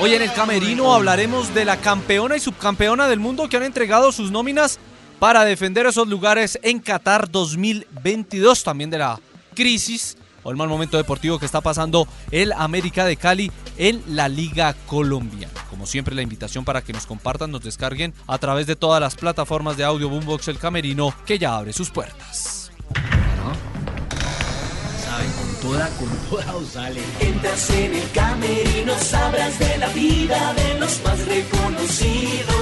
Hoy en el Camerino hablaremos de la campeona y subcampeona del mundo que han entregado sus nóminas para defender esos lugares en Qatar 2022, también de la crisis o el mal momento deportivo que está pasando el América de Cali en la Liga Colombiana. Como siempre, la invitación para que nos compartan, nos descarguen a través de todas las plataformas de audio Boombox El Camerino que ya abre sus puertas. Toda, con toda os sale. Entras en el camerino, sabrás de la vida de los más reconocidos.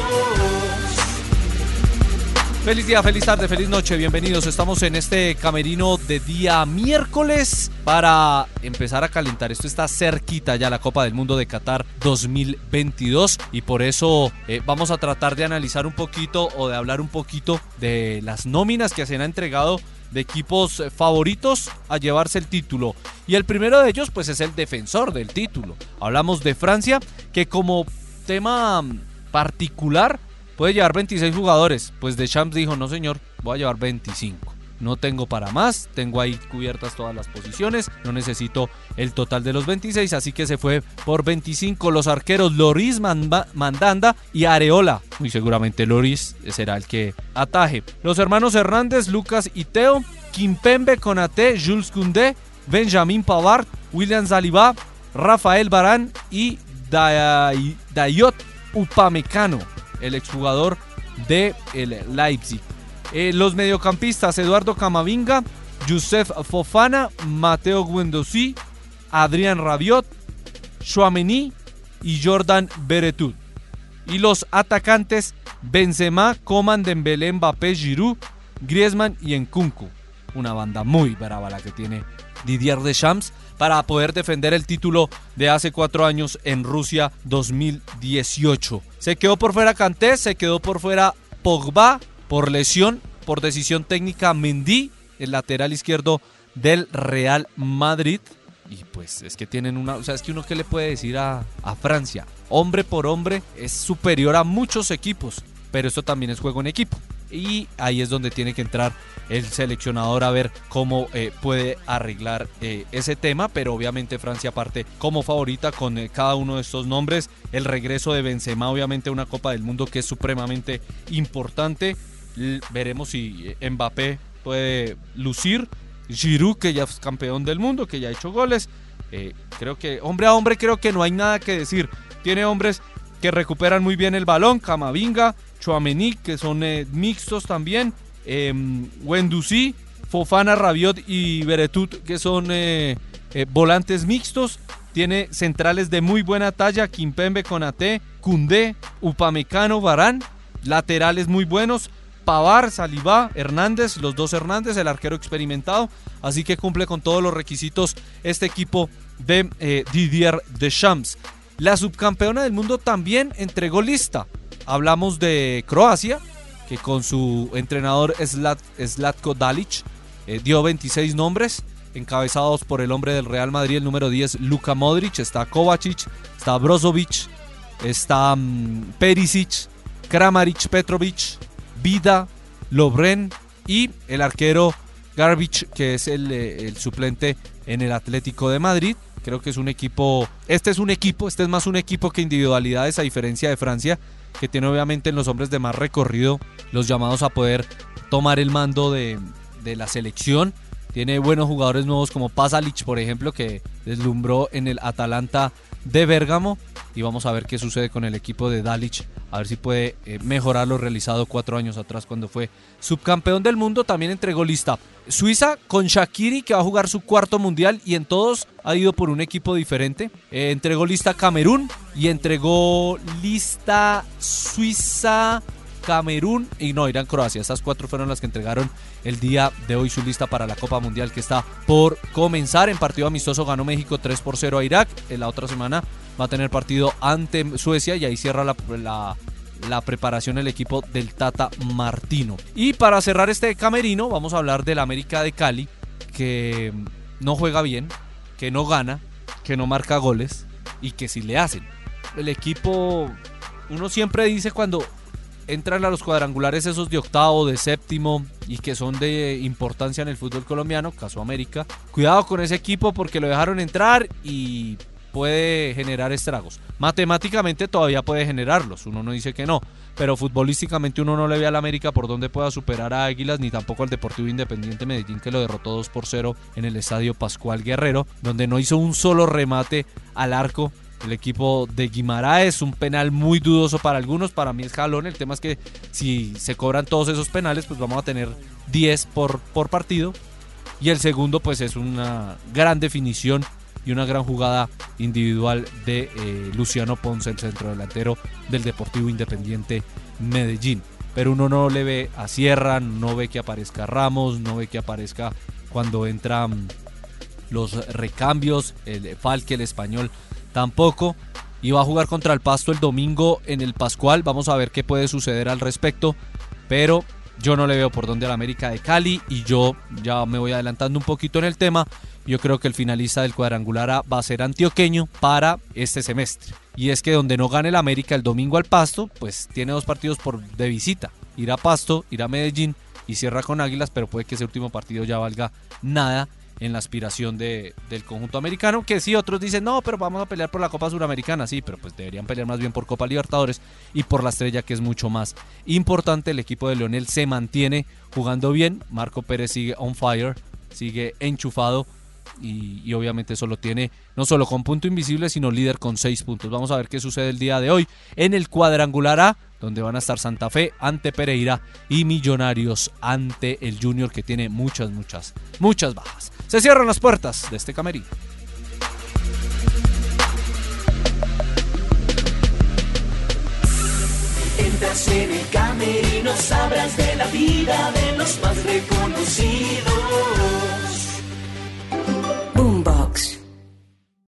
Feliz día, feliz tarde, feliz noche, bienvenidos. Estamos en este camerino de día miércoles para empezar a calentar. Esto está cerquita ya la Copa del Mundo de Qatar 2022 y por eso eh, vamos a tratar de analizar un poquito o de hablar un poquito de las nóminas que se han entregado de equipos favoritos a llevarse el título. Y el primero de ellos pues es el defensor del título. Hablamos de Francia que como tema particular puede llevar 26 jugadores. Pues Deschamps dijo, no señor, voy a llevar 25. No tengo para más, tengo ahí cubiertas todas las posiciones, no necesito el total de los 26, así que se fue por 25 los arqueros Loris Mandanda y Areola. Muy seguramente Loris será el que ataje. Los hermanos Hernández, Lucas y Teo, Kimpembe Conate, Jules Koundé, Benjamin Pavard, William Zaliba, Rafael Barán y Dayot Upamecano el exjugador de el Leipzig. Eh, los mediocampistas Eduardo Camavinga, Youssef Fofana, Mateo Guendouzi, Adrián Rabiot, Chouameni y Jordan Beretut. Y los atacantes Benzema, Coman, Dembélé, Mbappé, Giroud, Griezmann y Nkunku. Una banda muy brava la que tiene Didier Deschamps para poder defender el título de hace cuatro años en Rusia 2018. Se quedó por fuera Kanté, se quedó por fuera Pogba por lesión, por decisión técnica Mendy, el lateral izquierdo del Real Madrid. Y pues es que tienen una, o sea, es que uno que le puede decir a, a Francia, hombre por hombre es superior a muchos equipos, pero esto también es juego en equipo y ahí es donde tiene que entrar el seleccionador a ver cómo eh, puede arreglar eh, ese tema, pero obviamente Francia parte como favorita con eh, cada uno de estos nombres, el regreso de Benzema obviamente una Copa del Mundo que es supremamente importante, veremos si Mbappé puede lucir, Giroud que ya es campeón del mundo, que ya ha hecho goles, creo que hombre a hombre creo que no hay nada que decir, tiene hombres que recuperan muy bien el balón, Camavinga, Chouameni, que son eh, mixtos también, eh, Fofana, Rabiot y Beretut, que son eh, eh, volantes mixtos. Tiene centrales de muy buena talla, Kimpembe, Conate, Cundé, Upamecano, Barán, laterales muy buenos, Pavar, Salivá, Hernández, los dos Hernández, el arquero experimentado, así que cumple con todos los requisitos este equipo de Didier Deschamps. La subcampeona del mundo también entregó lista. Hablamos de Croacia, que con su entrenador Slatko Dalic eh, dio 26 nombres, encabezados por el hombre del Real Madrid, el número 10, Luka Modric, está Kovacic, está Brozovic, está mm, Perisic, Kramaric, Petrovic, Vida, Lobren y el arquero Garbage, que es el, eh, el suplente en el Atlético de Madrid. Creo que es un equipo, este es un equipo, este es más un equipo que individualidades a diferencia de Francia, que tiene obviamente en los hombres de más recorrido los llamados a poder tomar el mando de, de la selección. Tiene buenos jugadores nuevos como Pasalic, por ejemplo, que deslumbró en el Atalanta de Bérgamo. Y vamos a ver qué sucede con el equipo de Dalic. A ver si puede eh, mejorar lo realizado cuatro años atrás cuando fue subcampeón del mundo. También entregó lista Suiza con Shakiri, que va a jugar su cuarto mundial. Y en todos ha ido por un equipo diferente. Eh, entregó lista Camerún y entregó lista Suiza Camerún y no, Irán, Croacia. Estas cuatro fueron las que entregaron el día de hoy su lista para la Copa Mundial que está por comenzar. En partido amistoso ganó México 3 por 0 a Irak. En la otra semana va a tener partido ante Suecia y ahí cierra la, la, preparación el equipo del Tata Martino. Y para cerrar este camerino vamos a hablar del América de Cali que no juega bien, que no gana, que no marca goles y que si le hacen. El equipo, uno siempre dice cuando entran a los cuadrangulares esos de octavo, de séptimo y que son de importancia en el fútbol colombiano, caso América. Cuidado con ese equipo porque lo dejaron entrar y puede generar estragos. Matemáticamente todavía puede generarlos, uno no dice que no, pero futbolísticamente uno no le ve al América por donde pueda superar a Águilas, ni tampoco al Deportivo Independiente Medellín que lo derrotó 2 por 0 en el estadio Pascual Guerrero, donde no hizo un solo remate al arco el equipo de Guimaraes, un penal muy dudoso para algunos, para mí es jalón, el tema es que si se cobran todos esos penales, pues vamos a tener 10 por, por partido, y el segundo pues es una gran definición y una gran jugada individual de eh, Luciano Ponce, el centro delantero del Deportivo Independiente Medellín. Pero uno no le ve a Sierra, no ve que aparezca Ramos, no ve que aparezca cuando entran los recambios, el Falque, el español tampoco. Y va a jugar contra el Pasto el domingo en el Pascual. Vamos a ver qué puede suceder al respecto. Pero yo no le veo por dónde al América de Cali. Y yo ya me voy adelantando un poquito en el tema. Yo creo que el finalista del cuadrangular A va a ser antioqueño para este semestre. Y es que donde no gane el América el domingo al Pasto, pues tiene dos partidos por de visita. Ir a Pasto, ir a Medellín y cierra con Águilas, pero puede que ese último partido ya valga nada en la aspiración de, del conjunto americano, que sí, otros dicen, no, pero vamos a pelear por la Copa Suramericana, sí, pero pues deberían pelear más bien por Copa Libertadores y por la estrella que es mucho más importante. El equipo de Leonel se mantiene jugando bien, Marco Pérez sigue on fire, sigue enchufado y, y, obviamente eso lo tiene no solo con punto invisible, sino líder con seis puntos. Vamos a ver qué sucede el día de hoy en el cuadrangular A, donde van a estar Santa Fe ante Pereira y Millonarios ante el Junior que tiene muchas, muchas, muchas bajas. Se cierran las puertas de este camerino. Entras en el camerino, sabrás de la vida de los más reconocidos.